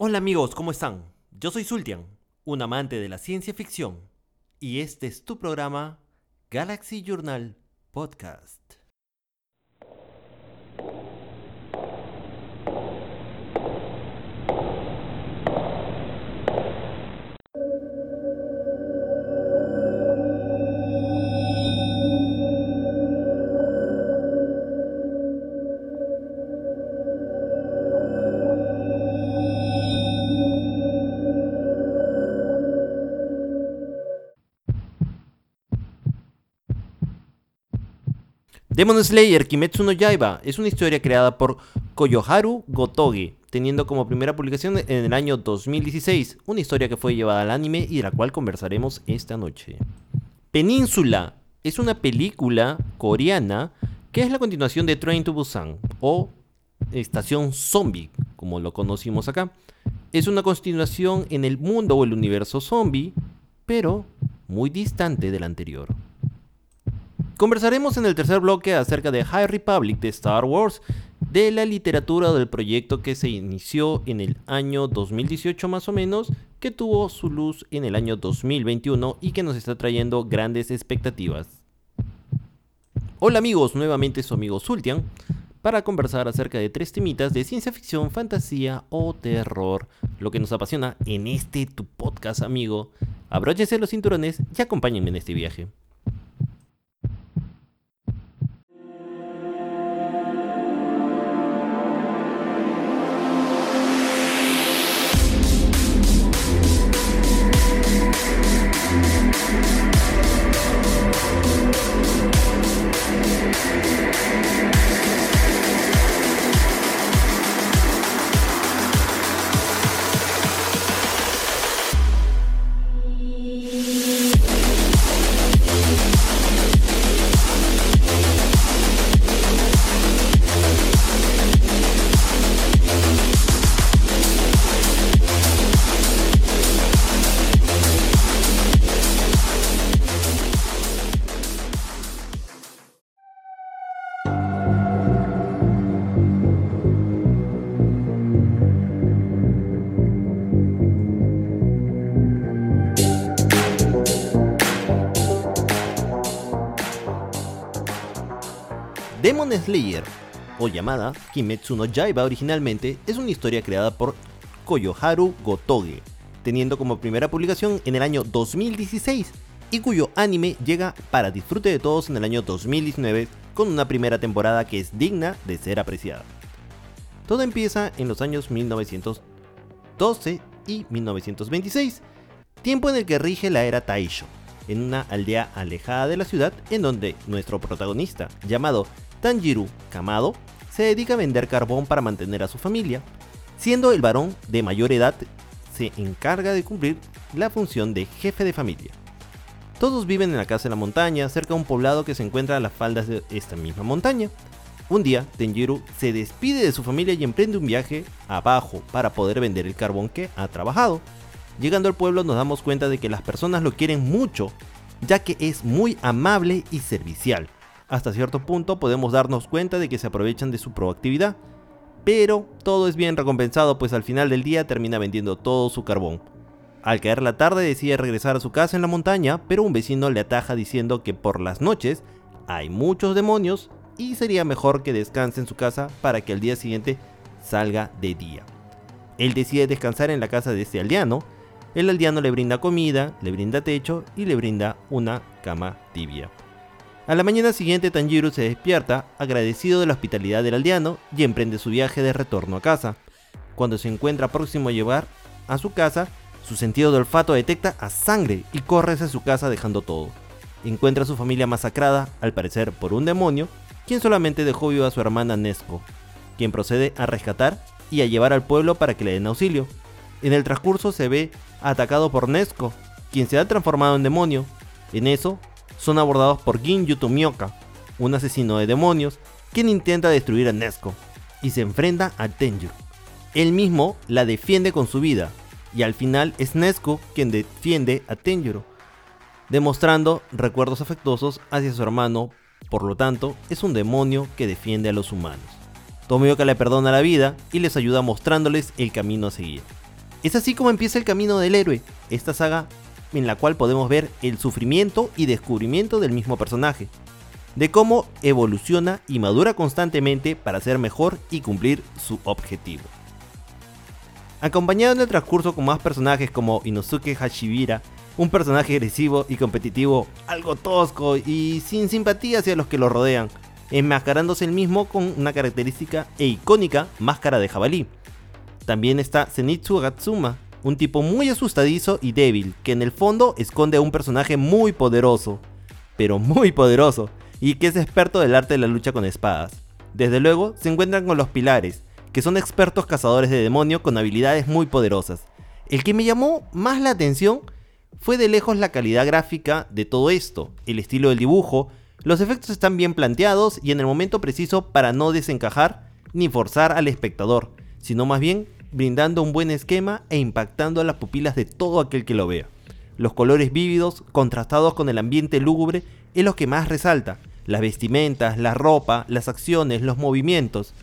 Hola amigos, ¿cómo están? Yo soy Sultian, un amante de la ciencia ficción, y este es tu programa Galaxy Journal Podcast. Demon Slayer Kimetsu no Yaiba es una historia creada por Koyoharu Gotoge, teniendo como primera publicación en el año 2016, una historia que fue llevada al anime y de la cual conversaremos esta noche. Península es una película coreana que es la continuación de Train to Busan o Estación Zombie, como lo conocimos acá. Es una continuación en el mundo o el universo zombie, pero muy distante del anterior. Conversaremos en el tercer bloque acerca de High Republic de Star Wars, de la literatura del proyecto que se inició en el año 2018 más o menos, que tuvo su luz en el año 2021 y que nos está trayendo grandes expectativas. Hola amigos, nuevamente su amigo Sultian, para conversar acerca de tres temitas de ciencia ficción, fantasía o terror, lo que nos apasiona en este tu podcast amigo. Abróchense los cinturones y acompáñenme en este viaje. Slayer, o llamada Kimetsu no originalmente, es una historia creada por Koyoharu Gotoge, teniendo como primera publicación en el año 2016 y cuyo anime llega para disfrute de todos en el año 2019 con una primera temporada que es digna de ser apreciada. Todo empieza en los años 1912 y 1926, tiempo en el que rige la era Taisho, en una aldea alejada de la ciudad en donde nuestro protagonista, llamado Tanjiro Kamado se dedica a vender carbón para mantener a su familia. Siendo el varón de mayor edad, se encarga de cumplir la función de jefe de familia. Todos viven en la casa de la montaña, cerca de un poblado que se encuentra a las faldas de esta misma montaña. Un día, Tenjiro se despide de su familia y emprende un viaje abajo para poder vender el carbón que ha trabajado. Llegando al pueblo nos damos cuenta de que las personas lo quieren mucho, ya que es muy amable y servicial hasta cierto punto podemos darnos cuenta de que se aprovechan de su proactividad. Pero todo es bien recompensado pues al final del día termina vendiendo todo su carbón. Al caer la tarde decide regresar a su casa en la montaña, pero un vecino le ataja diciendo que por las noches hay muchos demonios y sería mejor que descanse en su casa para que al día siguiente salga de día. Él decide descansar en la casa de este aldeano. El aldeano le brinda comida, le brinda techo y le brinda una cama tibia. A la mañana siguiente Tanjiro se despierta agradecido de la hospitalidad del aldeano y emprende su viaje de retorno a casa. Cuando se encuentra próximo a llevar a su casa, su sentido de olfato detecta a sangre y corre hacia su casa dejando todo. Encuentra a su familia masacrada, al parecer por un demonio, quien solamente dejó viva a su hermana Nesco, quien procede a rescatar y a llevar al pueblo para que le den auxilio. En el transcurso se ve atacado por Nesco, quien se ha transformado en demonio. En eso, son abordados por Gin Yutomioka, un asesino de demonios, quien intenta destruir a Nesco y se enfrenta a Tenjiro. Él mismo la defiende con su vida y al final es Nesco quien defiende a Tenjiro, demostrando recuerdos afectuosos hacia su hermano, por lo tanto es un demonio que defiende a los humanos. Tomioka le perdona la vida y les ayuda mostrándoles el camino a seguir. Es así como empieza el camino del héroe, esta saga en la cual podemos ver el sufrimiento y descubrimiento del mismo personaje, de cómo evoluciona y madura constantemente para ser mejor y cumplir su objetivo. Acompañado en el transcurso con más personajes como Inosuke Hashibira, un personaje agresivo y competitivo, algo tosco y sin simpatía hacia los que lo rodean, enmascarándose el mismo con una característica e icónica máscara de jabalí. También está Zenitsu Gatsuma, un tipo muy asustadizo y débil, que en el fondo esconde a un personaje muy poderoso, pero muy poderoso, y que es experto del arte de la lucha con espadas. Desde luego, se encuentran con los pilares, que son expertos cazadores de demonio con habilidades muy poderosas. El que me llamó más la atención fue de lejos la calidad gráfica de todo esto, el estilo del dibujo, los efectos están bien planteados y en el momento preciso para no desencajar ni forzar al espectador, sino más bien brindando un buen esquema e impactando a las pupilas de todo aquel que lo vea. Los colores vívidos, contrastados con el ambiente lúgubre, es lo que más resalta. Las vestimentas, la ropa, las acciones, los movimientos.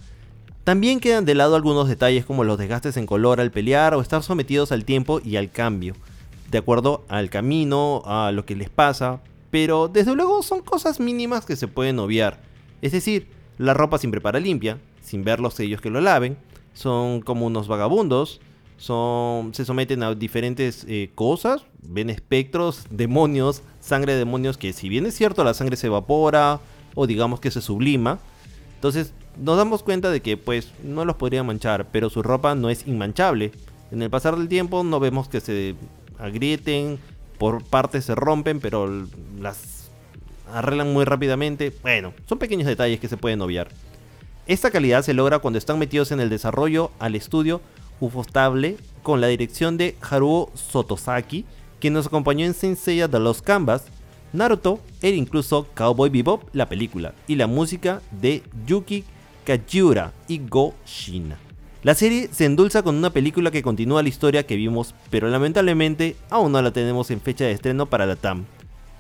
También quedan de lado algunos detalles como los desgastes en color al pelear o estar sometidos al tiempo y al cambio, de acuerdo al camino, a lo que les pasa, pero desde luego son cosas mínimas que se pueden obviar. Es decir, la ropa siempre para limpia, sin ver los sellos que lo laven, son como unos vagabundos, son, se someten a diferentes eh, cosas, ven espectros, demonios, sangre de demonios, que si bien es cierto la sangre se evapora o digamos que se sublima, entonces nos damos cuenta de que pues no los podría manchar, pero su ropa no es inmanchable. En el pasar del tiempo no vemos que se agrieten, por partes se rompen, pero las arreglan muy rápidamente. Bueno, son pequeños detalles que se pueden obviar. Esta calidad se logra cuando están metidos en el desarrollo al estudio Ufotable con la dirección de Haruo Sotosaki, quien nos acompañó en Senseiya de los Canvas, Naruto e incluso Cowboy Bebop, la película, y la música de Yuki Kajiura y Go Shina. La serie se endulza con una película que continúa la historia que vimos, pero lamentablemente aún no la tenemos en fecha de estreno para la TAM.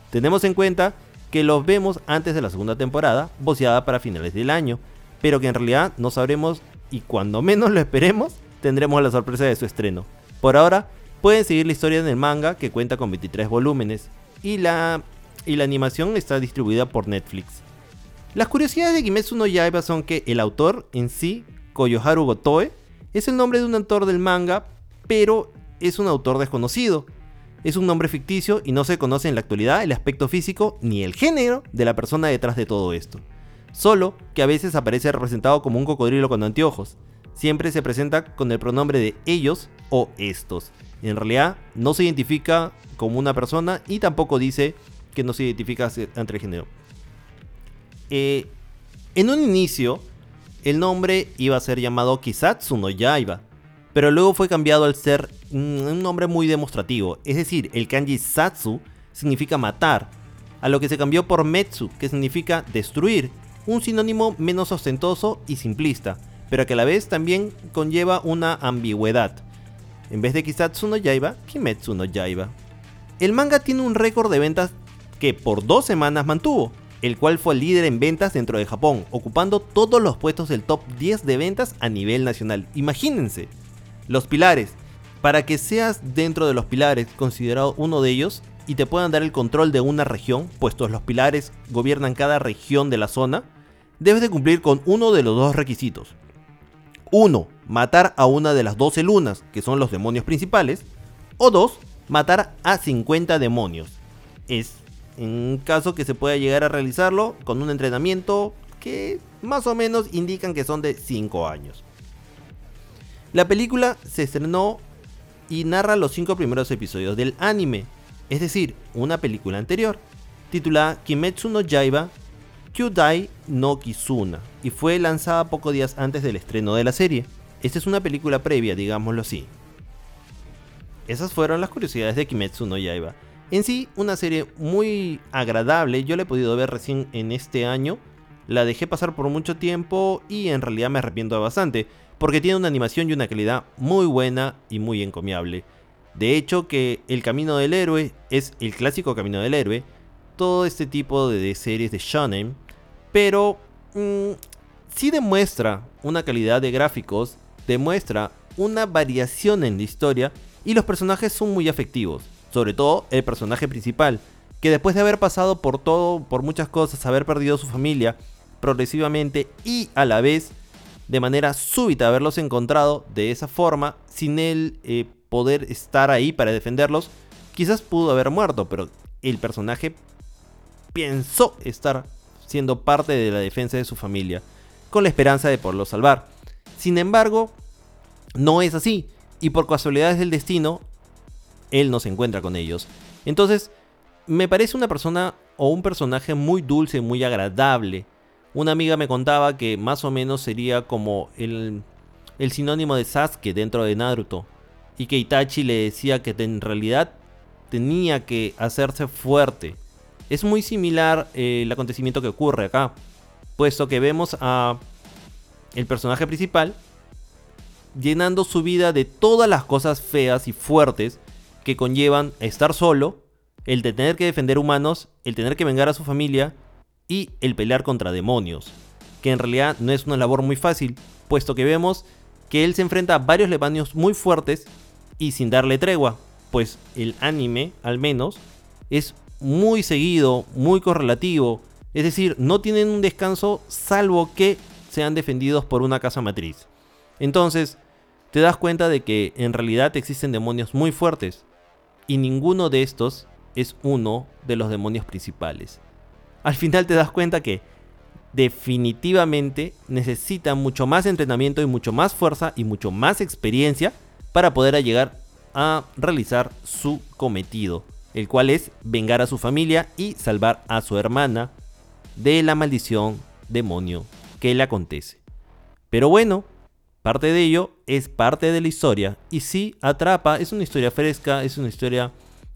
Tenemos en cuenta que los vemos antes de la segunda temporada, boceada para finales del año, pero que en realidad no sabremos y cuando menos lo esperemos tendremos la sorpresa de su estreno. Por ahora, pueden seguir la historia en el manga que cuenta con 23 volúmenes y la, y la animación está distribuida por Netflix. Las curiosidades de Kimetsu no Yaiba son que el autor en sí, Koyoharu Gotoe, es el nombre de un autor del manga, pero es un autor desconocido. Es un nombre ficticio y no se conoce en la actualidad el aspecto físico ni el género de la persona detrás de todo esto solo que a veces aparece representado como un cocodrilo con anteojos. Siempre se presenta con el pronombre de ellos o estos. En realidad no se identifica como una persona y tampoco dice que no se identifica entre género. Eh, en un inicio, el nombre iba a ser llamado Kisatsu no Yaiba, pero luego fue cambiado al ser un nombre muy demostrativo, es decir, el kanji Satsu significa matar, a lo que se cambió por Metsu, que significa destruir, un sinónimo menos ostentoso y simplista, pero que a la vez también conlleva una ambigüedad. En vez de Kisatsu no Yaiba, Kimetsu no Yaiba. El manga tiene un récord de ventas que por dos semanas mantuvo, el cual fue el líder en ventas dentro de Japón, ocupando todos los puestos del top 10 de ventas a nivel nacional. Imagínense, los pilares. Para que seas dentro de los pilares considerado uno de ellos y te puedan dar el control de una región, puestos los pilares gobiernan cada región de la zona, debes de cumplir con uno de los dos requisitos. Uno, matar a una de las 12 lunas, que son los demonios principales. O dos, matar a 50 demonios. Es en caso que se pueda llegar a realizarlo con un entrenamiento que más o menos indican que son de 5 años. La película se estrenó y narra los 5 primeros episodios del anime, es decir, una película anterior, titulada Kimetsu no Yaiba Kyudai no Kizuna y fue lanzada pocos días antes del estreno de la serie. Esta es una película previa, digámoslo así. Esas fueron las curiosidades de Kimetsu no Yaiba. En sí, una serie muy agradable, yo la he podido ver recién en este año. La dejé pasar por mucho tiempo y en realidad me arrepiento bastante, porque tiene una animación y una calidad muy buena y muy encomiable. De hecho que el camino del héroe es el clásico camino del héroe. Todo este tipo de series de shonen pero mm, sí demuestra una calidad de gráficos, demuestra una variación en la historia y los personajes son muy afectivos, sobre todo el personaje principal, que después de haber pasado por todo, por muchas cosas, haber perdido su familia progresivamente y a la vez de manera súbita haberlos encontrado de esa forma, sin él eh, poder estar ahí para defenderlos, quizás pudo haber muerto, pero el personaje pensó estar siendo parte de la defensa de su familia, con la esperanza de poderlo salvar. Sin embargo, no es así, y por casualidades del destino, él no se encuentra con ellos. Entonces, me parece una persona o un personaje muy dulce, muy agradable. Una amiga me contaba que más o menos sería como el, el sinónimo de Sasuke dentro de Naruto. Y que Itachi le decía que en realidad tenía que hacerse fuerte. Es muy similar eh, el acontecimiento que ocurre acá. Puesto que vemos a el personaje principal llenando su vida de todas las cosas feas y fuertes que conllevan estar solo, el de tener que defender humanos, el tener que vengar a su familia y el pelear contra demonios, que en realidad no es una labor muy fácil, puesto que vemos que él se enfrenta a varios demonios muy fuertes y sin darle tregua, pues el anime, al menos, es muy seguido, muy correlativo, es decir, no tienen un descanso salvo que sean defendidos por una casa matriz. Entonces, te das cuenta de que en realidad existen demonios muy fuertes y ninguno de estos es uno de los demonios principales. Al final te das cuenta que definitivamente necesita mucho más entrenamiento y mucho más fuerza y mucho más experiencia para poder llegar a realizar su cometido, el cual es vengar a su familia y salvar a su hermana de la maldición demonio que le acontece. Pero bueno, Parte de ello es parte de la historia y sí atrapa, es una historia fresca, es una historia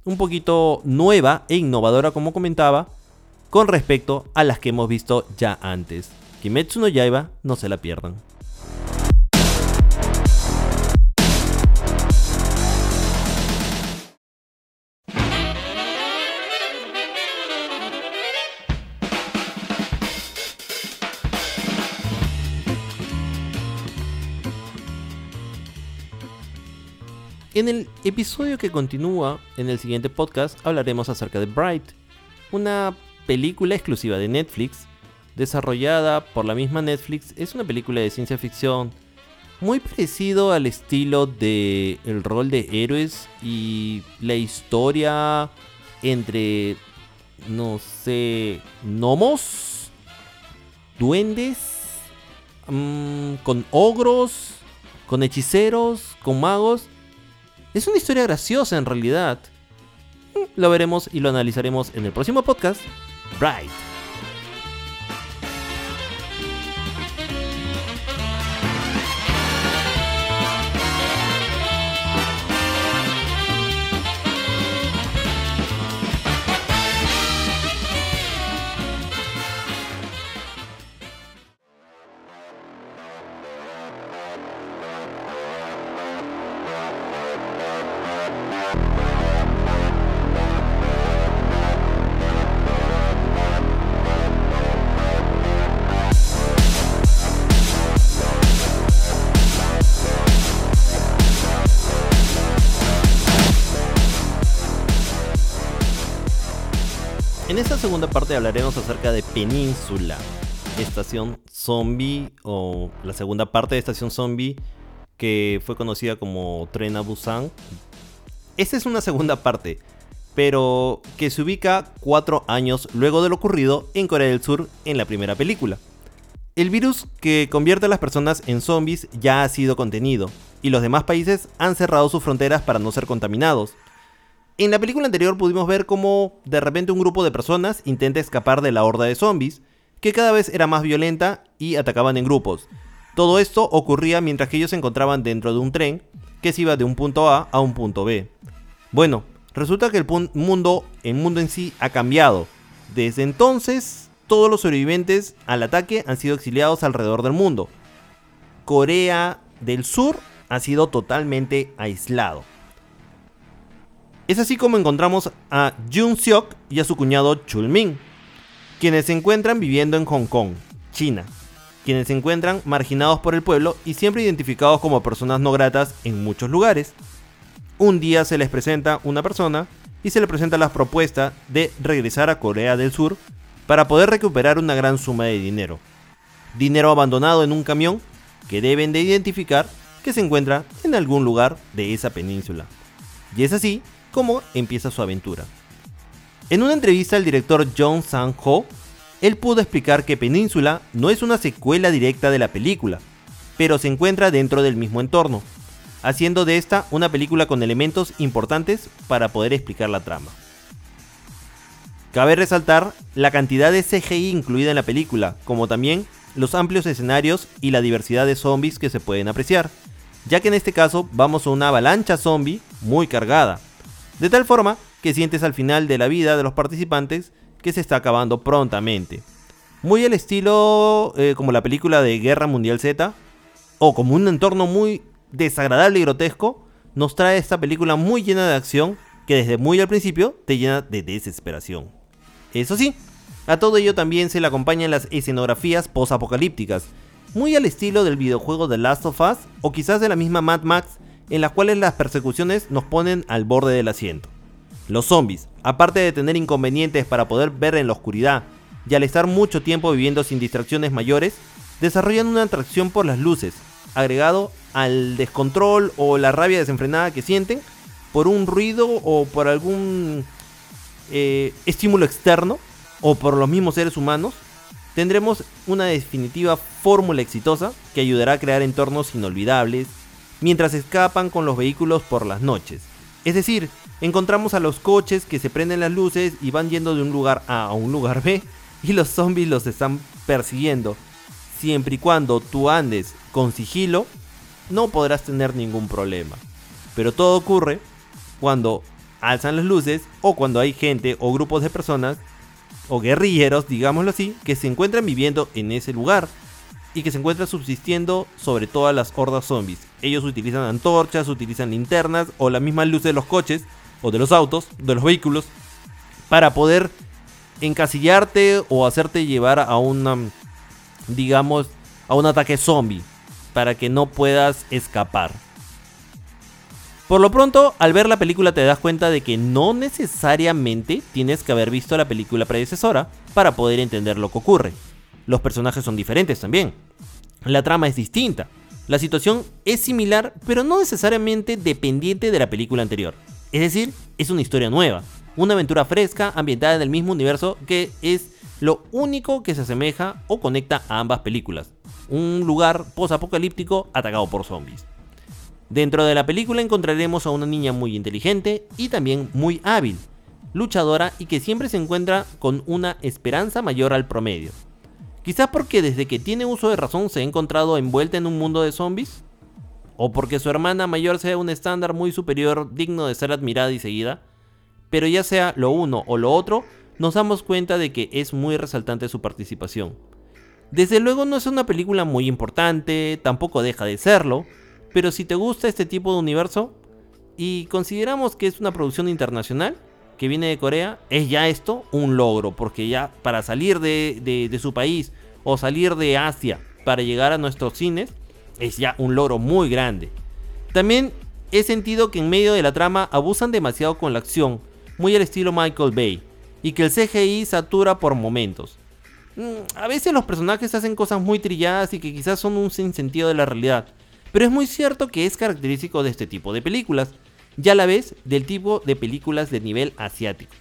un poquito nueva e innovadora como comentaba, con respecto a las que hemos visto ya antes. Kimetsu no Yaiba, no se la pierdan. En el episodio que continúa, en el siguiente podcast, hablaremos acerca de Bright, una película exclusiva de Netflix, desarrollada por la misma Netflix. Es una película de ciencia ficción muy parecido al estilo de el rol de héroes y la historia entre, no sé, gnomos, duendes, mm, con ogros, con hechiceros, con magos es una historia graciosa en realidad. Lo veremos y lo analizaremos en el próximo podcast. Bright. Segunda parte hablaremos acerca de Península, Estación Zombie o la segunda parte de Estación Zombie que fue conocida como Tren a Busan. Esta es una segunda parte, pero que se ubica cuatro años luego de lo ocurrido en Corea del Sur en la primera película. El virus que convierte a las personas en zombies ya ha sido contenido, y los demás países han cerrado sus fronteras para no ser contaminados. En la película anterior pudimos ver cómo de repente un grupo de personas intenta escapar de la horda de zombies, que cada vez era más violenta y atacaban en grupos. Todo esto ocurría mientras que ellos se encontraban dentro de un tren que se iba de un punto A a un punto B. Bueno, resulta que el mundo, el mundo en sí ha cambiado. Desde entonces, todos los sobrevivientes al ataque han sido exiliados alrededor del mundo. Corea del Sur ha sido totalmente aislado. Es así como encontramos a Jun Seok y a su cuñado Chul Min, quienes se encuentran viviendo en Hong Kong, China, quienes se encuentran marginados por el pueblo y siempre identificados como personas no gratas en muchos lugares. Un día se les presenta una persona y se le presenta la propuesta de regresar a Corea del Sur para poder recuperar una gran suma de dinero. Dinero abandonado en un camión que deben de identificar que se encuentra en algún lugar de esa península. Y es así como empieza su aventura. En una entrevista al director John Sang-ho, él pudo explicar que Península no es una secuela directa de la película, pero se encuentra dentro del mismo entorno, haciendo de esta una película con elementos importantes para poder explicar la trama. Cabe resaltar la cantidad de CGI incluida en la película, como también los amplios escenarios y la diversidad de zombies que se pueden apreciar, ya que en este caso vamos a una avalancha zombie muy cargada, de tal forma que sientes al final de la vida de los participantes que se está acabando prontamente. Muy al estilo eh, como la película de Guerra Mundial Z, o como un entorno muy desagradable y grotesco, nos trae esta película muy llena de acción que desde muy al principio te llena de desesperación. Eso sí, a todo ello también se le acompañan las escenografías post-apocalípticas, muy al estilo del videojuego The Last of Us o quizás de la misma Mad Max, en las cuales las persecuciones nos ponen al borde del asiento. Los zombies, aparte de tener inconvenientes para poder ver en la oscuridad y al estar mucho tiempo viviendo sin distracciones mayores, desarrollan una atracción por las luces, agregado al descontrol o la rabia desenfrenada que sienten por un ruido o por algún eh, estímulo externo o por los mismos seres humanos, tendremos una definitiva fórmula exitosa que ayudará a crear entornos inolvidables mientras escapan con los vehículos por las noches. Es decir, encontramos a los coches que se prenden las luces y van yendo de un lugar A a un lugar B y los zombies los están persiguiendo. Siempre y cuando tú andes con sigilo, no podrás tener ningún problema. Pero todo ocurre cuando alzan las luces o cuando hay gente o grupos de personas o guerrilleros, digámoslo así, que se encuentran viviendo en ese lugar y que se encuentran subsistiendo sobre todas las hordas zombies. Ellos utilizan antorchas, utilizan linternas o la misma luz de los coches o de los autos, de los vehículos, para poder encasillarte o hacerte llevar a una, digamos, a un ataque zombie, para que no puedas escapar. Por lo pronto, al ver la película te das cuenta de que no necesariamente tienes que haber visto la película predecesora para poder entender lo que ocurre. Los personajes son diferentes también. La trama es distinta. La situación es similar, pero no necesariamente dependiente de la película anterior. Es decir, es una historia nueva, una aventura fresca ambientada en el mismo universo que es lo único que se asemeja o conecta a ambas películas. Un lugar post-apocalíptico atacado por zombies. Dentro de la película encontraremos a una niña muy inteligente y también muy hábil, luchadora y que siempre se encuentra con una esperanza mayor al promedio. Quizás porque desde que tiene uso de razón se ha encontrado envuelta en un mundo de zombies, o porque su hermana mayor sea un estándar muy superior digno de ser admirada y seguida, pero ya sea lo uno o lo otro, nos damos cuenta de que es muy resaltante su participación. Desde luego no es una película muy importante, tampoco deja de serlo, pero si te gusta este tipo de universo y consideramos que es una producción internacional que viene de Corea, es ya esto un logro, porque ya para salir de, de su país o salir de Asia para llegar a nuestros cines, es ya un logro muy grande. También he sentido que en medio de la trama abusan demasiado con la acción, muy al estilo Michael Bay, y que el CGI satura por momentos. Mm, a veces los personajes hacen cosas muy trilladas y que quizás son un sinsentido de la realidad, pero es muy cierto que es característico de este tipo de películas, ya a la vez del tipo de películas de nivel asiático.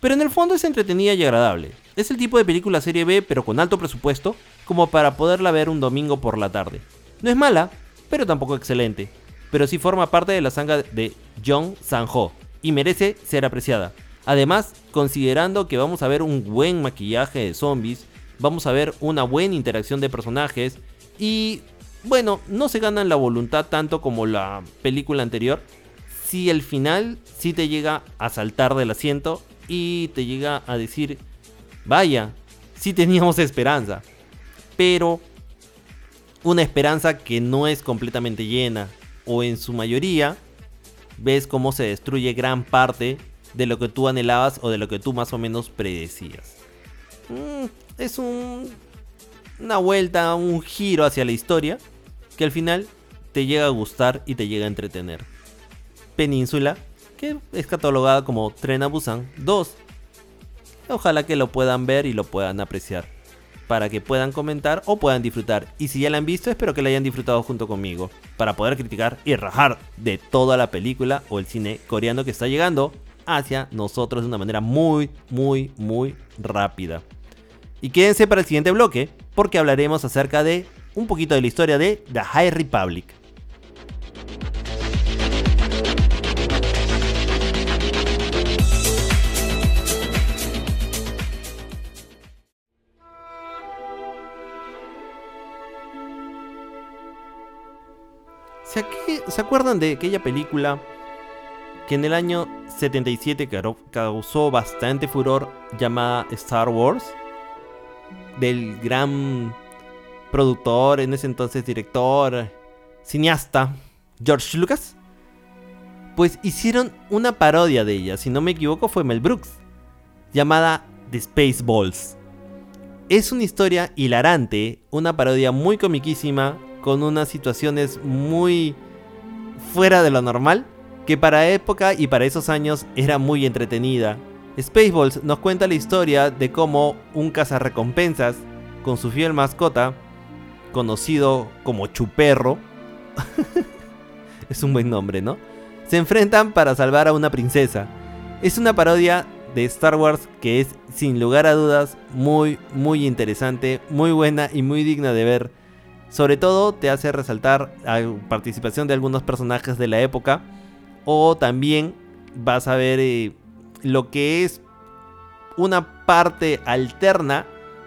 Pero en el fondo es entretenida y agradable. Es el tipo de película serie B pero con alto presupuesto como para poderla ver un domingo por la tarde. No es mala, pero tampoco excelente. Pero sí forma parte de la saga de Jong Sang-ho y merece ser apreciada. Además, considerando que vamos a ver un buen maquillaje de zombies, vamos a ver una buena interacción de personajes y bueno, no se ganan la voluntad tanto como la película anterior. Si el final sí te llega a saltar del asiento y te llega a decir, vaya, sí teníamos esperanza. Pero una esperanza que no es completamente llena o en su mayoría ves cómo se destruye gran parte de lo que tú anhelabas o de lo que tú más o menos predecías. Mm, es un una vuelta, un giro hacia la historia que al final te llega a gustar y te llega a entretener. Península, que es catalogada como Tren a Busan 2. Ojalá que lo puedan ver y lo puedan apreciar. Para que puedan comentar o puedan disfrutar. Y si ya la han visto, espero que la hayan disfrutado junto conmigo. Para poder criticar y rajar de toda la película o el cine coreano que está llegando hacia nosotros de una manera muy, muy, muy rápida. Y quédense para el siguiente bloque, porque hablaremos acerca de un poquito de la historia de The High Republic. ¿Se acuerdan de aquella película que en el año 77 causó bastante furor llamada Star Wars? Del gran productor, en ese entonces director, cineasta, George Lucas. Pues hicieron una parodia de ella, si no me equivoco fue Mel Brooks, llamada The Spaceballs. Es una historia hilarante, una parodia muy comiquísima, con unas situaciones muy fuera de lo normal, que para época y para esos años era muy entretenida. Spaceballs nos cuenta la historia de cómo un cazarrecompensas, con su fiel mascota, conocido como Chuperro, es un buen nombre, ¿no? Se enfrentan para salvar a una princesa. Es una parodia de Star Wars que es sin lugar a dudas muy muy interesante, muy buena y muy digna de ver. Sobre todo te hace resaltar la participación de algunos personajes de la época o también vas a ver eh, lo que es una parte alterna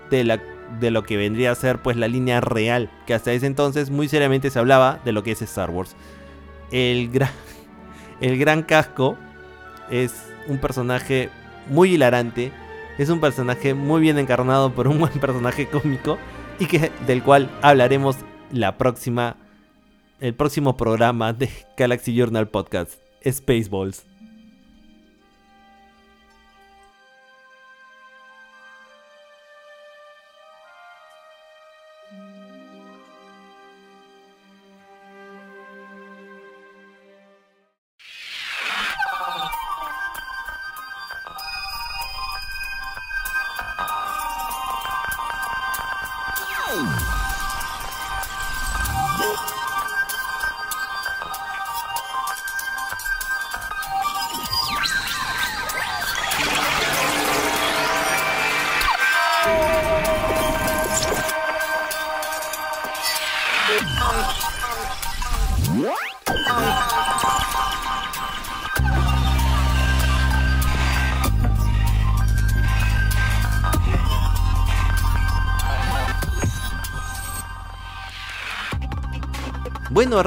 de, la, de lo que vendría a ser pues la línea real, que hasta ese entonces muy seriamente se hablaba de lo que es Star Wars. El gran, el gran casco es un personaje muy hilarante, es un personaje muy bien encarnado por un buen personaje cómico y que del cual hablaremos la próxima el próximo programa de Galaxy Journal Podcast, Spaceballs.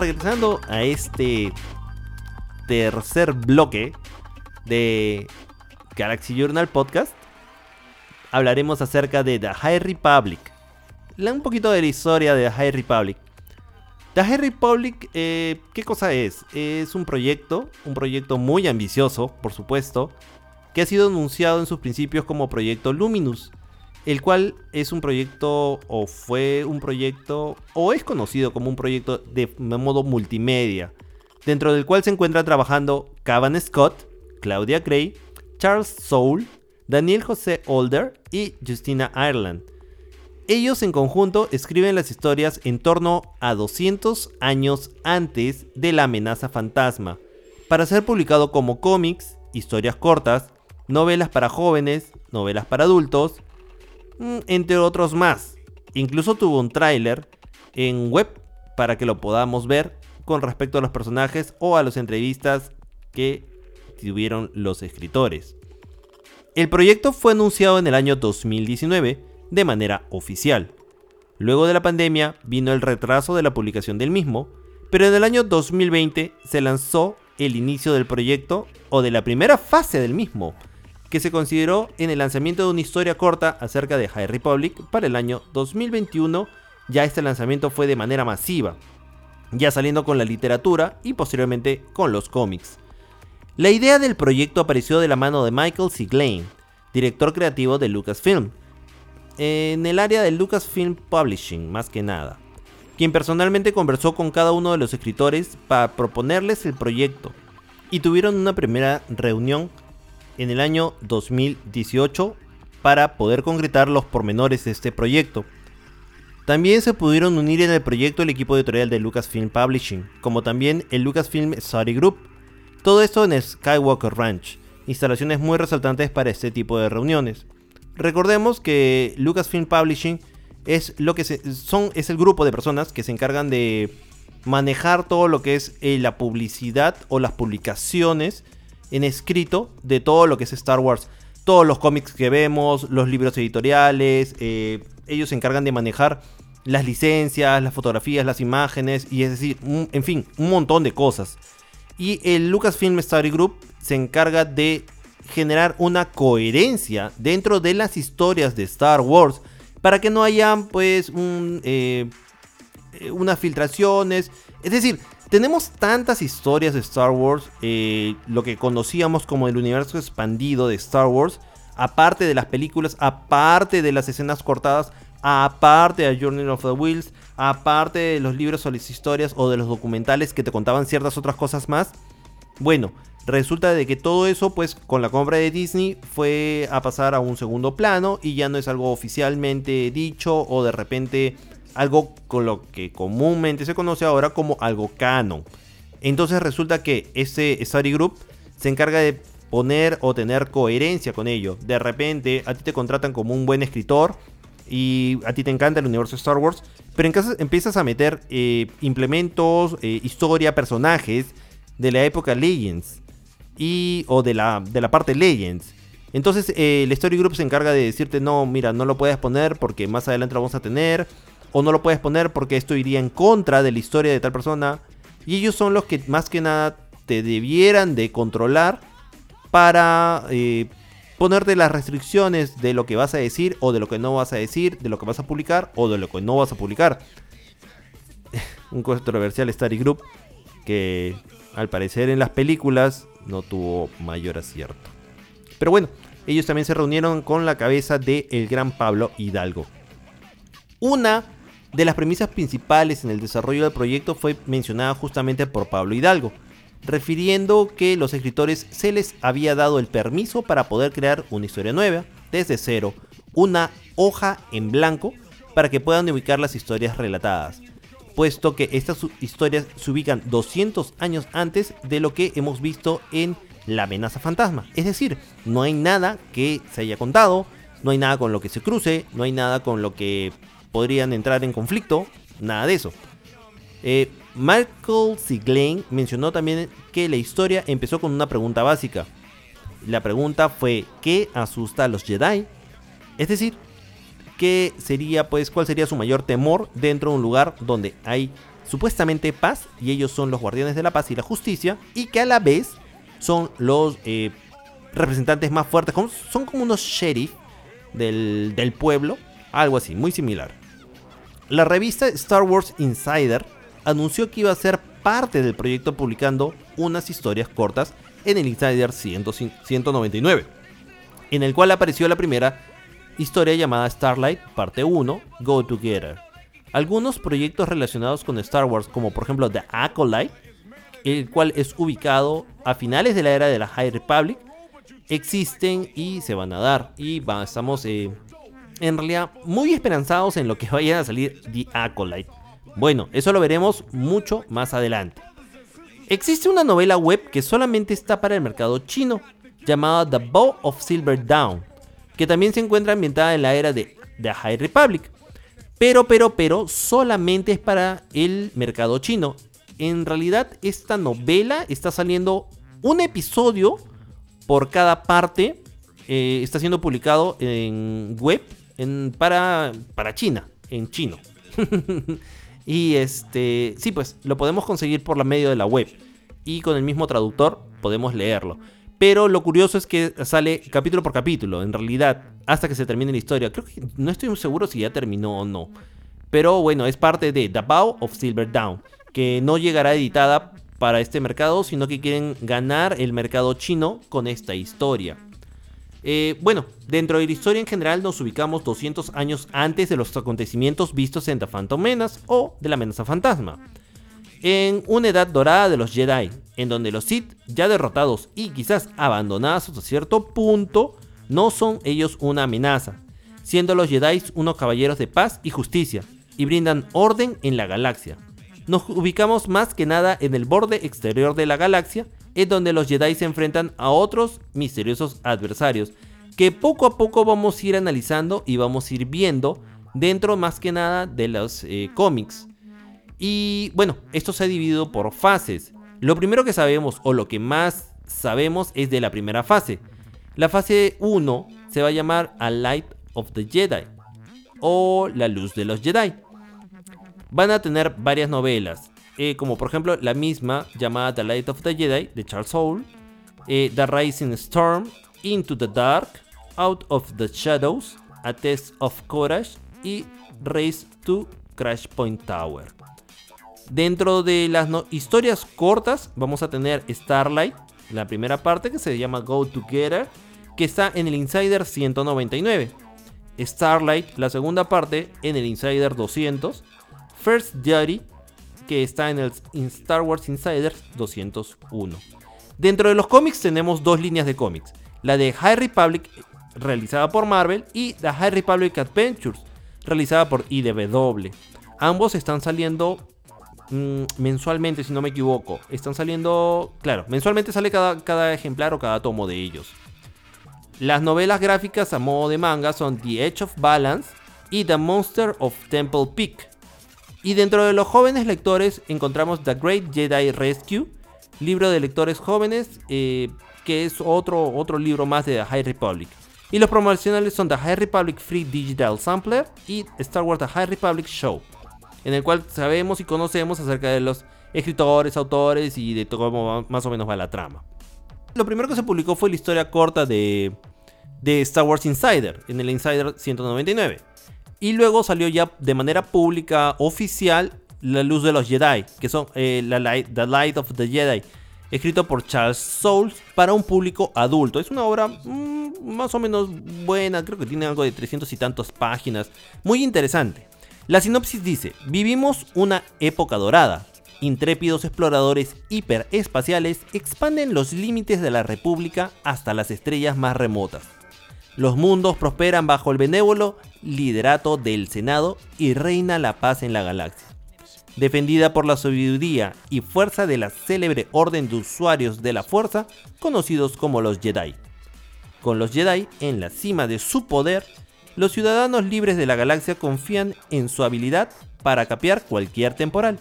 Regresando a este tercer bloque de Galaxy Journal Podcast, hablaremos acerca de The High Republic. Un poquito de la historia de The High Republic. The High Republic, eh, ¿qué cosa es? Es un proyecto, un proyecto muy ambicioso, por supuesto, que ha sido anunciado en sus principios como proyecto Luminous el cual es un proyecto o fue un proyecto o es conocido como un proyecto de modo multimedia, dentro del cual se encuentra trabajando Cavan Scott, Claudia Gray, Charles Soule, Daniel José Older y Justina Ireland. Ellos en conjunto escriben las historias en torno a 200 años antes de la amenaza fantasma, para ser publicado como cómics, historias cortas, novelas para jóvenes, novelas para adultos, entre otros más. Incluso tuvo un tráiler en web para que lo podamos ver con respecto a los personajes o a las entrevistas que tuvieron los escritores. El proyecto fue anunciado en el año 2019 de manera oficial. Luego de la pandemia vino el retraso de la publicación del mismo, pero en el año 2020 se lanzó el inicio del proyecto o de la primera fase del mismo, que se consideró en el lanzamiento de una historia corta acerca de High Republic para el año 2021. Ya este lanzamiento fue de manera masiva, ya saliendo con la literatura y posteriormente con los cómics. La idea del proyecto apareció de la mano de Michael Siglain, director creativo de Lucasfilm. en el área de Lucasfilm Publishing, más que nada, quien personalmente conversó con cada uno de los escritores para proponerles el proyecto y tuvieron una primera reunión en el año 2018 para poder concretar los pormenores de este proyecto. También se pudieron unir en el proyecto el equipo editorial de Lucasfilm Publishing, como también el Lucasfilm Study Group. Todo esto en Skywalker Ranch, instalaciones muy resaltantes para este tipo de reuniones. Recordemos que Lucasfilm Publishing es, lo que son, es el grupo de personas que se encargan de manejar todo lo que es eh, la publicidad o las publicaciones en escrito de todo lo que es Star Wars. Todos los cómics que vemos, los libros editoriales, eh, ellos se encargan de manejar las licencias, las fotografías, las imágenes, y es decir, en fin, un montón de cosas. Y el Lucasfilm Story Group se encarga de generar una coherencia dentro de las historias de Star Wars para que no haya pues eh, eh, unas filtraciones. Es decir, tenemos tantas historias de Star Wars, eh, lo que conocíamos como el universo expandido de Star Wars, aparte de las películas, aparte de las escenas cortadas, aparte de Journey of the Wheels, aparte de los libros o las historias o de los documentales que te contaban ciertas otras cosas más. Bueno, resulta de que todo eso pues con la compra de Disney fue a pasar a un segundo plano y ya no es algo oficialmente dicho o de repente algo con lo que comúnmente se conoce ahora como algo canon. Entonces resulta que ese Study Group se encarga de poner o tener coherencia con ello. De repente a ti te contratan como un buen escritor y a ti te encanta el universo de Star Wars, pero en caso empiezas a meter eh, implementos, eh, historia, personajes de la época Legends y o de la, de la parte Legends. Entonces eh, el Story Group se encarga de decirte, no, mira, no lo puedes poner porque más adelante lo vamos a tener, o no lo puedes poner porque esto iría en contra de la historia de tal persona. Y ellos son los que más que nada te debieran de controlar para ponerte las restricciones de lo que vas a decir o de lo que no vas a decir, de lo que vas a publicar o de lo que no vas a publicar. Un controversial Study Group que al parecer en las películas no tuvo mayor acierto. Pero bueno, ellos también se reunieron con la cabeza de el gran Pablo Hidalgo. Una de las premisas principales en el desarrollo del proyecto fue mencionada justamente por Pablo Hidalgo, refiriendo que los escritores se les había dado el permiso para poder crear una historia nueva, desde cero, una hoja en blanco, para que puedan ubicar las historias relatadas, puesto que estas historias se ubican 200 años antes de lo que hemos visto en La amenaza fantasma. Es decir, no hay nada que se haya contado, no hay nada con lo que se cruce, no hay nada con lo que podrían entrar en conflicto, nada de eso. Eh, Michael Siglain mencionó también que la historia empezó con una pregunta básica. La pregunta fue ¿qué asusta a los Jedi? Es decir, ¿qué sería pues cuál sería su mayor temor dentro de un lugar donde hay supuestamente paz y ellos son los guardianes de la paz y la justicia y que a la vez son los eh, representantes más fuertes, son como unos sheriff del, del pueblo, algo así, muy similar. La revista Star Wars Insider anunció que iba a ser parte del proyecto publicando unas historias cortas en el Insider 199, en el cual apareció la primera historia llamada Starlight, parte 1, Go Together. Algunos proyectos relacionados con Star Wars, como por ejemplo The Acolyte, el cual es ubicado a finales de la era de la High Republic, existen y se van a dar. Y estamos eh, en realidad muy esperanzados en lo que vaya a salir The Acolyte. Bueno, eso lo veremos mucho más adelante. Existe una novela web que solamente está para el mercado chino, llamada The Bow of Silver Dawn, que también se encuentra ambientada en la era de The High Republic. Pero, pero, pero, solamente es para el mercado chino. En realidad, esta novela está saliendo un episodio por cada parte. Eh, está siendo publicado en web para, China, en chino. Y este, sí, pues lo podemos conseguir por la medio de la web. Y con el mismo traductor podemos leerlo. Pero lo curioso es que sale capítulo por capítulo, en realidad, hasta que se termine la historia. Creo que no estoy muy seguro si ya terminó o no. Pero bueno, es parte de The Bow of Silver Dawn, que no llegará editada para este mercado, sino que quieren ganar el mercado chino con esta historia. Eh, bueno, dentro de la historia en general nos ubicamos 200 años antes de los acontecimientos vistos en The Phantom Menace o de la amenaza fantasma. En una edad dorada de los Jedi, en donde los Sith, ya derrotados y quizás abandonados hasta cierto punto, no son ellos una amenaza, siendo los Jedi unos caballeros de paz y justicia, y brindan orden en la galaxia. Nos ubicamos más que nada en el borde exterior de la galaxia, en donde los Jedi se enfrentan a otros misteriosos adversarios, que poco a poco vamos a ir analizando y vamos a ir viendo dentro más que nada de los eh, cómics. Y bueno, esto se ha dividido por fases. Lo primero que sabemos o lo que más sabemos es de la primera fase. La fase 1 se va a llamar A Light of the Jedi o La Luz de los Jedi. Van a tener varias novelas, eh, como por ejemplo la misma llamada The Light of the Jedi de Charles Soule, eh, The Rising Storm, Into the Dark, Out of the Shadows, A Test of Courage y Race to Crash Point Tower. Dentro de las historias cortas vamos a tener Starlight, la primera parte que se llama Go Together, que está en el Insider 199. Starlight, la segunda parte, en el Insider 200. First Duty, que está en el Star Wars Insider 201. Dentro de los cómics tenemos dos líneas de cómics. La de High Republic, realizada por Marvel, y The High Republic Adventures, realizada por IDW. Ambos están saliendo mm, mensualmente, si no me equivoco. Están saliendo, claro, mensualmente sale cada, cada ejemplar o cada tomo de ellos. Las novelas gráficas a modo de manga son The Edge of Balance y The Monster of Temple Peak. Y dentro de los jóvenes lectores encontramos The Great Jedi Rescue, libro de lectores jóvenes, eh, que es otro, otro libro más de The High Republic. Y los promocionales son The High Republic Free Digital Sampler y Star Wars The High Republic Show, en el cual sabemos y conocemos acerca de los escritores, autores y de cómo más o menos va la trama. Lo primero que se publicó fue la historia corta de, de Star Wars Insider, en el Insider 199. Y luego salió ya de manera pública, oficial, La Luz de los Jedi, que son eh, The Light of the Jedi, escrito por Charles Soules para un público adulto. Es una obra mm, más o menos buena, creo que tiene algo de 300 y tantas páginas, muy interesante. La sinopsis dice, vivimos una época dorada. Intrépidos exploradores hiperespaciales expanden los límites de la República hasta las estrellas más remotas. Los mundos prosperan bajo el benévolo liderato del Senado y reina la paz en la galaxia. Defendida por la sabiduría y fuerza de la célebre orden de usuarios de la fuerza, conocidos como los Jedi. Con los Jedi en la cima de su poder, los ciudadanos libres de la galaxia confían en su habilidad para capear cualquier temporal.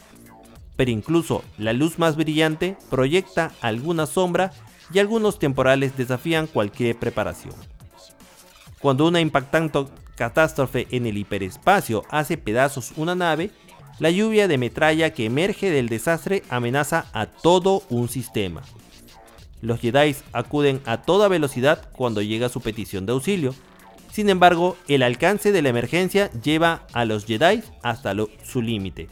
Pero incluso la luz más brillante proyecta alguna sombra y algunos temporales desafían cualquier preparación. Cuando una impactante catástrofe en el hiperespacio hace pedazos una nave, la lluvia de metralla que emerge del desastre amenaza a todo un sistema. Los Jedi acuden a toda velocidad cuando llega su petición de auxilio. Sin embargo, el alcance de la emergencia lleva a los Jedi hasta su límite.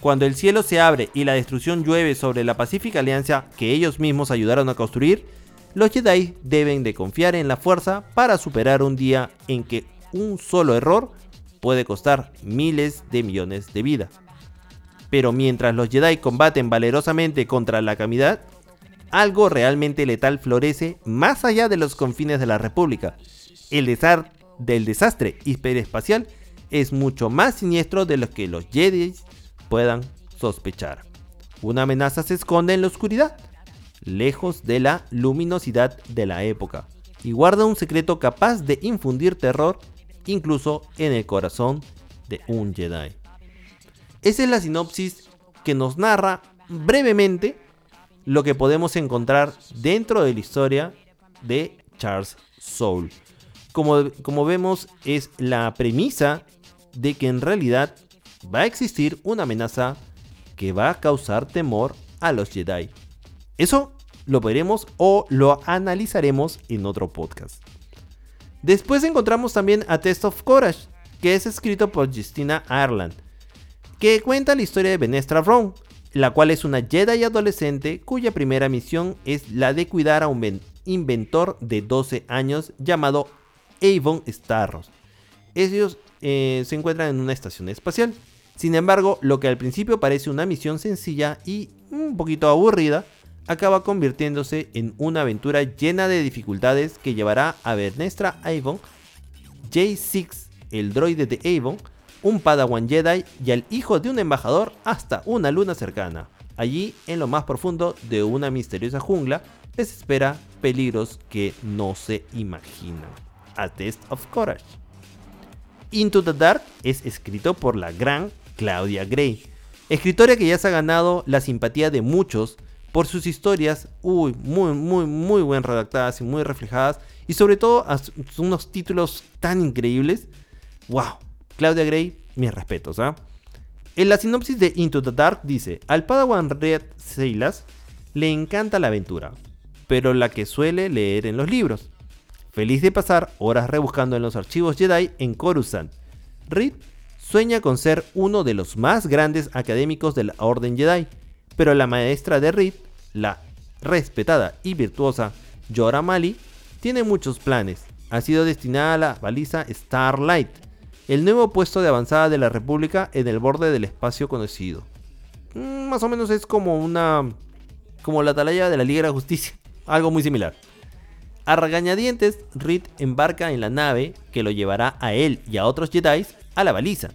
Cuando el cielo se abre y la destrucción llueve sobre la pacífica alianza que ellos mismos ayudaron a construir, los Jedi deben de confiar en la fuerza para superar un día en que un solo error puede costar miles de millones de vidas. Pero mientras los Jedi combaten valerosamente contra la calamidad, algo realmente letal florece más allá de los confines de la República. El desar del desastre hiperespacial es mucho más siniestro de lo que los Jedi puedan sospechar. Una amenaza se esconde en la oscuridad lejos de la luminosidad de la época, y guarda un secreto capaz de infundir terror incluso en el corazón de un Jedi. Esa es la sinopsis que nos narra brevemente lo que podemos encontrar dentro de la historia de Charles Soule. Como, como vemos es la premisa de que en realidad va a existir una amenaza que va a causar temor a los Jedi. Eso lo veremos o lo analizaremos en otro podcast. Después encontramos también A Test of Courage, que es escrito por Justina Ireland, que cuenta la historia de Benestra Brown, la cual es una Jedi adolescente cuya primera misión es la de cuidar a un inventor de 12 años llamado Avon Starros. Ellos eh, se encuentran en una estación espacial. Sin embargo, lo que al principio parece una misión sencilla y un poquito aburrida, acaba convirtiéndose en una aventura llena de dificultades que llevará a Bernestra Avon, J6, el droide de Avon, un Padawan Jedi y al hijo de un embajador hasta una luna cercana. Allí, en lo más profundo de una misteriosa jungla, les espera peligros que no se imaginan. A Test of Courage. Into the Dark es escrito por la gran Claudia Gray, escritora que ya se ha ganado la simpatía de muchos por sus historias uy, muy, muy, muy bien redactadas y muy reflejadas, y sobre todo unos títulos tan increíbles. ¡Wow! Claudia Gray, mis respetos, ¿ah? En la sinopsis de Into the Dark dice, al Padawan Red Silas le encanta la aventura, pero la que suele leer en los libros. Feliz de pasar horas rebuscando en los archivos Jedi en Coruscant, Reed sueña con ser uno de los más grandes académicos de la Orden Jedi, pero la maestra de Reed, la respetada y virtuosa Yora Mali, tiene muchos planes. Ha sido destinada a la baliza Starlight, el nuevo puesto de avanzada de la República en el borde del espacio conocido. Mm, más o menos es como una. como la atalaya de la Liga de la Justicia, algo muy similar. A regañadientes, Reed embarca en la nave que lo llevará a él y a otros Jedi a la baliza.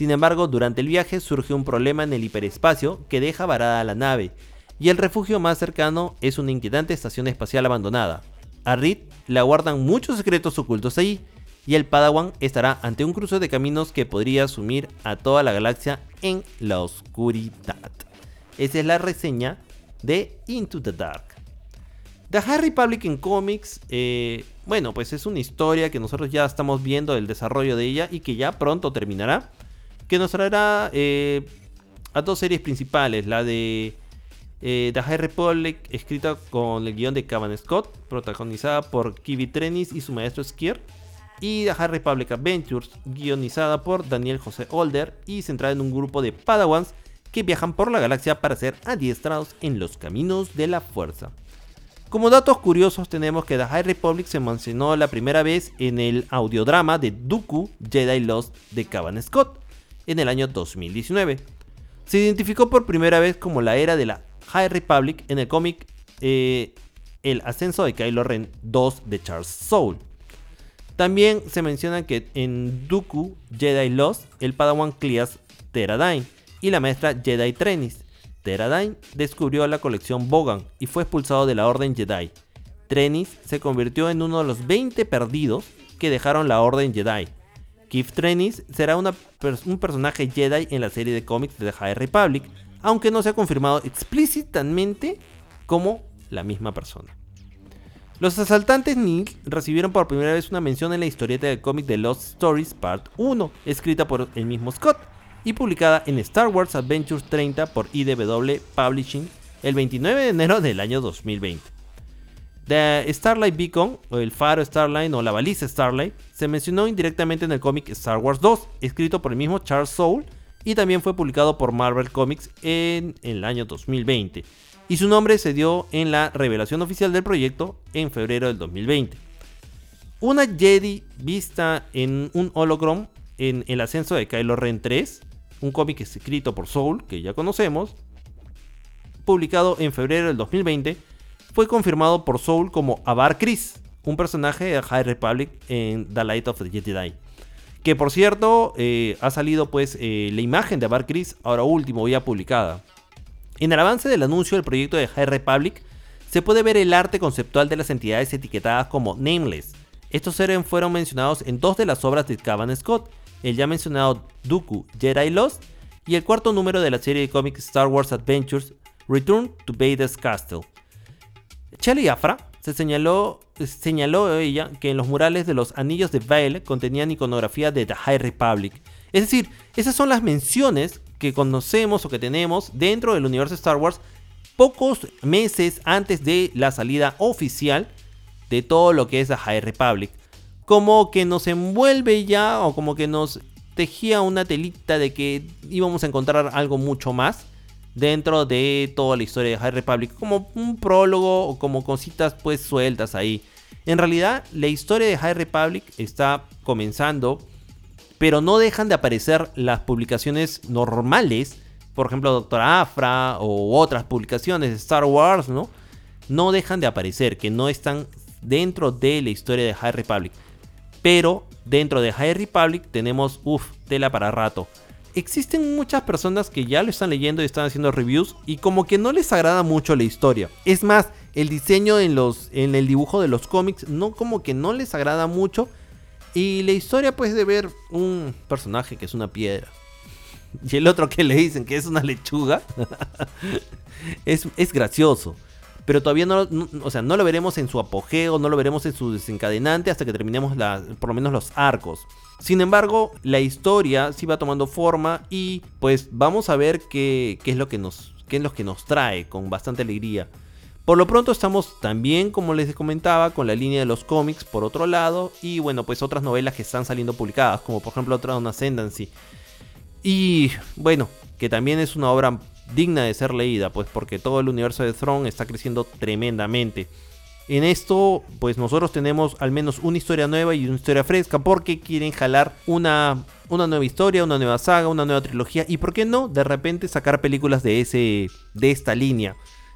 Sin embargo, durante el viaje surge un problema en el hiperespacio que deja varada la nave, y el refugio más cercano es una inquietante estación espacial abandonada. A Reed le aguardan muchos secretos ocultos ahí, y el Padawan estará ante un cruce de caminos que podría sumir a toda la galaxia en la oscuridad. Esa es la reseña de Into the Dark. The High Republic en cómics, eh, bueno, pues es una historia que nosotros ya estamos viendo el desarrollo de ella y que ya pronto terminará. Que nos traerá eh, a dos series principales, la de eh, The High Republic, escrita con el guion de Cavan Scott, protagonizada por Kiwi Trenis y su maestro Skier y The High Republic Adventures, guionizada por Daniel José Older y centrada en un grupo de Padawans que viajan por la galaxia para ser adiestrados en los caminos de la fuerza. Como datos curiosos tenemos que The High Republic se mencionó la primera vez en el audiodrama de Dooku Jedi Lost de Cavan Scott en el año 2019. Se identificó por primera vez como la era de la High Republic en el cómic eh, El ascenso de Kylo Ren 2 de Charles Soule. También se menciona que en Dooku Jedi Lost, el Padawan Cleas Teradine y la maestra Jedi Trenis. Teradine descubrió la colección Bogan y fue expulsado de la Orden Jedi. Trenis se convirtió en uno de los 20 perdidos que dejaron la Orden Jedi. Keith Trenis será un personaje Jedi en la serie de cómics de The High Republic, aunque no se ha confirmado explícitamente como la misma persona. Los asaltantes Nil recibieron por primera vez una mención en la historieta del cómic de Lost Stories Part 1, escrita por el mismo Scott y publicada en Star Wars Adventures 30 por IDW Publishing el 29 de enero del año 2020. The Starlight Beacon, o el faro Starlight o la baliza Starlight, se mencionó indirectamente en el cómic Star Wars 2, escrito por el mismo Charles Soule, y también fue publicado por Marvel Comics en el año 2020 y su nombre se dio en la revelación oficial del proyecto en febrero del 2020. Una Jedi vista en un holocron en el ascenso de Kylo Ren 3, un cómic escrito por Soul, que ya conocemos, publicado en febrero del 2020, fue confirmado por Soul como Avar Chris, un personaje de High Republic en The Light of the Jedi. Que por cierto, eh, ha salido pues eh, la imagen de Avar Chris, ahora último, ya publicada. En el avance del anuncio del proyecto de High Republic, se puede ver el arte conceptual de las entidades etiquetadas como Nameless. Estos seres fueron mencionados en dos de las obras de Cavan Scott, el ya mencionado Dooku Jedi Lost y el cuarto número de la serie de cómics Star Wars Adventures Return to Vader's Castle. Shelly Afra se señaló, señaló ella que en los murales de los anillos de Vale contenían iconografía de The High Republic. Es decir, esas son las menciones que conocemos o que tenemos dentro del universo Star Wars pocos meses antes de la salida oficial de todo lo que es la High Republic. Como que nos envuelve ya o como que nos tejía una telita de que íbamos a encontrar algo mucho más dentro de toda la historia de High Republic, como un prólogo o como cositas pues sueltas ahí. En realidad, la historia de High Republic está comenzando, pero no dejan de aparecer las publicaciones normales, por ejemplo, Doctor Afra o otras publicaciones Star Wars, ¿no? No dejan de aparecer, que no están dentro de la historia de High Republic. Pero dentro de High Republic tenemos, uff, tela para rato. Existen muchas personas que ya lo están leyendo y están haciendo reviews y como que no les agrada mucho la historia. Es más, el diseño en, los, en el dibujo de los cómics no como que no les agrada mucho. Y la historia pues de ver un personaje que es una piedra. Y el otro que le dicen que es una lechuga. es, es gracioso pero todavía no, o sea, no lo veremos en su apogeo, no lo veremos en su desencadenante hasta que terminemos por lo menos los arcos. Sin embargo, la historia sí va tomando forma y pues vamos a ver qué, es, lo que nos, qué es lo que nos trae con bastante alegría. Por lo pronto estamos también, como les comentaba, con la línea de los cómics por otro lado y bueno, pues otras novelas que están saliendo publicadas, como por ejemplo Throne Ascendancy. Y bueno, que también es una obra digna de ser leída, pues porque todo el universo de Throne está creciendo tremendamente. En esto, pues nosotros tenemos al menos una historia nueva y una historia fresca, porque quieren jalar una, una nueva historia, una nueva saga, una nueva trilogía, y por qué no, de repente sacar películas de, ese, de esta línea.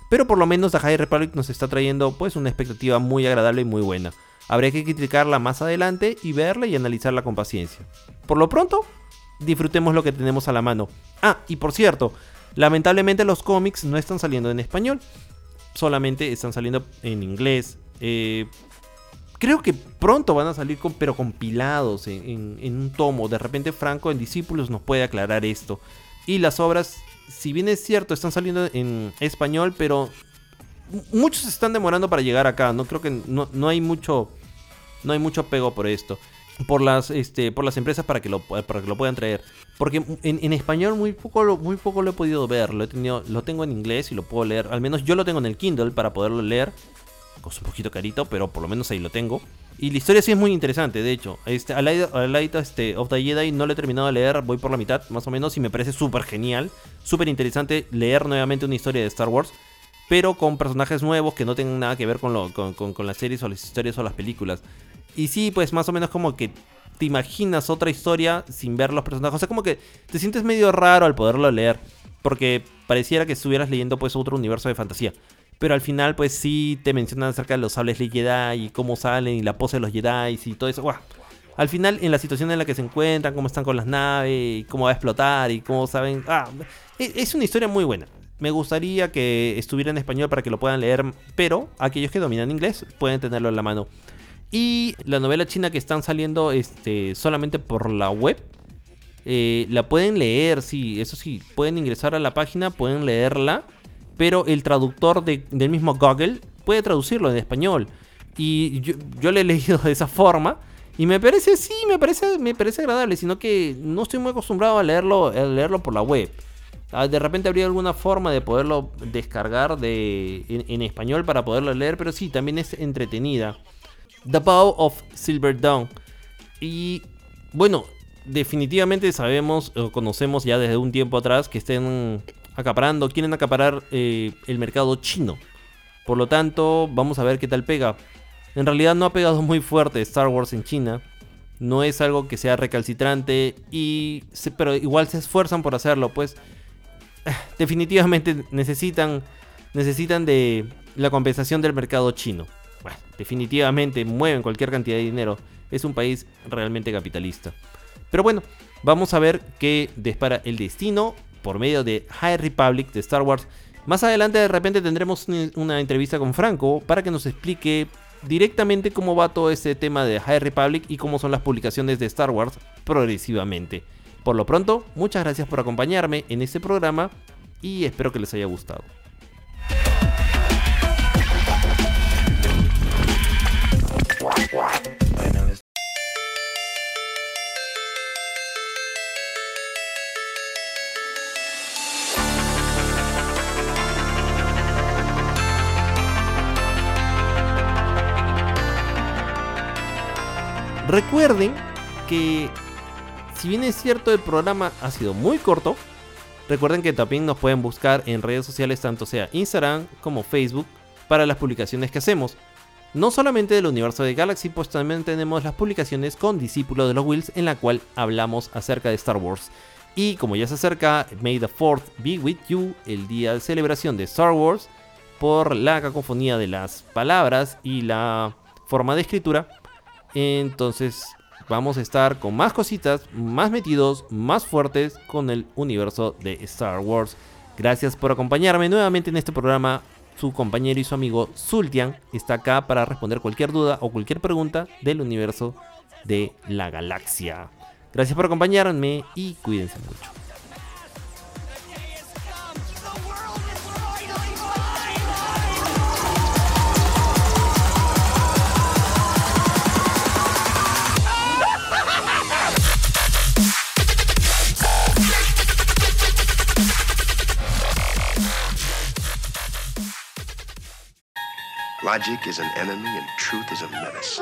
Pero por lo menos The High Republic nos está trayendo pues una expectativa muy agradable y muy buena. Habría que criticarla más adelante y verla y analizarla con paciencia. Por lo pronto, disfrutemos lo que tenemos a la mano. Ah, y por cierto, Lamentablemente los cómics no están saliendo en español, solamente están saliendo en inglés. Eh, creo que pronto van a salir con, pero compilados en, un tomo. De repente Franco en Discípulos nos puede aclarar esto. Y las obras, si bien es cierto, están saliendo en español, pero muchos se están demorando para llegar acá. No creo que no, hay mucho, no hay mucho apego por esto por las este por las empresas para que lo para que lo puedan traer. Porque en, español muy poco muy poco lo he podido ver. Lo he tenido lo tengo en inglés y lo puedo leer. Al menos yo lo tengo en el Kindle para poderlo leer. Cosa un poquito carito pero por lo menos ahí lo tengo. Y la historia sí es muy interesante de hecho. Este al lado este of the Jedi no lo he terminado de leer voy por la mitad más o menos y me parece súper genial súper interesante leer nuevamente una historia de Star Wars pero con personajes nuevos que no tengan nada que ver con, lo, con, con las series o las historias o las películas y sí, pues más o menos como que te imaginas otra historia sin ver los personajes. O sea, como que te sientes medio raro al poderlo leer. Porque pareciera que estuvieras leyendo pues otro universo de fantasía. Pero al final pues sí te mencionan acerca de los sables de Jedi y cómo salen y la pose de los Jedi y todo eso. Al final en la situación en la que se encuentran, cómo están con las naves y cómo va a explotar y cómo saben... Ah, e, es una historia muy buena. Me gustaría que estuviera en español para que lo puedan leer, pero aquellos que dominan inglés pueden tenerlo en la mano. Y la novela china que están saliendo este, solamente por la web, eh, la pueden leer, sí, eso sí, pueden ingresar a la página, pueden leerla, pero el traductor del mismo Google puede traducirlo en español. Y yo, yo lo he leído de esa forma. Y me parece, sí, me parece, me parece agradable, sino que no estoy muy acostumbrado a leerlo, a leerlo por la web. Ah, de repente habría alguna forma de poderlo descargar de, en español para poderlo leer, pero sí, también es entretenida. The Bow of Silver Dawn. Y bueno, definitivamente sabemos o conocemos ya desde un tiempo atrás que estén acaparando, quieren acaparar eh, el mercado chino. Por lo tanto, vamos a ver qué tal pega. En realidad no ha pegado muy fuerte Star Wars en China. No es algo que sea recalcitrante y pero igual se esfuerzan por hacerlo, pues definitivamente necesitan necesitan de la compensación del mercado chino bueno, definitivamente mueven cualquier cantidad de dinero. Es un país realmente capitalista. Pero bueno, vamos a ver qué dispara el destino por medio de High Republic de Star Wars. Más adelante de repente tendremos una entrevista con Franco para que nos explique directamente cómo va todo este tema de High Republic y cómo son las publicaciones de Star Wars progresivamente. Por lo pronto, muchas gracias por acompañarme en este programa y espero que les haya gustado. Recuerden que si bien es cierto el programa ha sido muy corto, Recuerden que también nos pueden buscar en redes sociales tanto sea Instagram como Facebook para las publicaciones que hacemos. No solamente del universo de Galaxy, pues también tenemos las publicaciones con Discípulo de los Wills en la cual hablamos acerca de Star Wars. Y como ya se acerca May the 4th be with you, el día de celebración de Star Wars, por la cacofonía de las palabras y la forma de escritura, entonces vamos a estar con más cositas, más metidos, más fuertes con el universo de Star Wars. Gracias por acompañarme nuevamente en este programa. Su compañero y su amigo Sultian está acá para responder cualquier duda o cualquier pregunta del universo de la galaxia. Gracias por acompañarme y cuídense mucho. Logic is an enemy and truth is a menace.